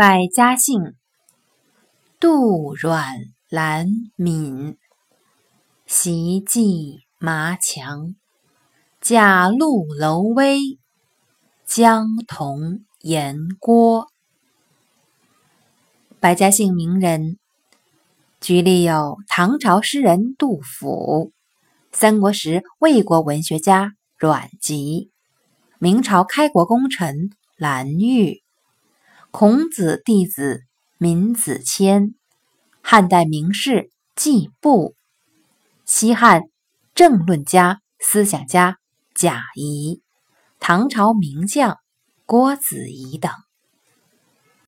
百家姓：杜、阮、兰、闵。席季麻强，贾陆楼威，江童颜郭。百家姓名人，举例有唐朝诗人杜甫，三国时魏国文学家阮籍，明朝开国功臣蓝玉，孔子弟子闵子骞，汉代名士季布。西汉政论家、思想家贾谊，唐朝名将郭子仪等。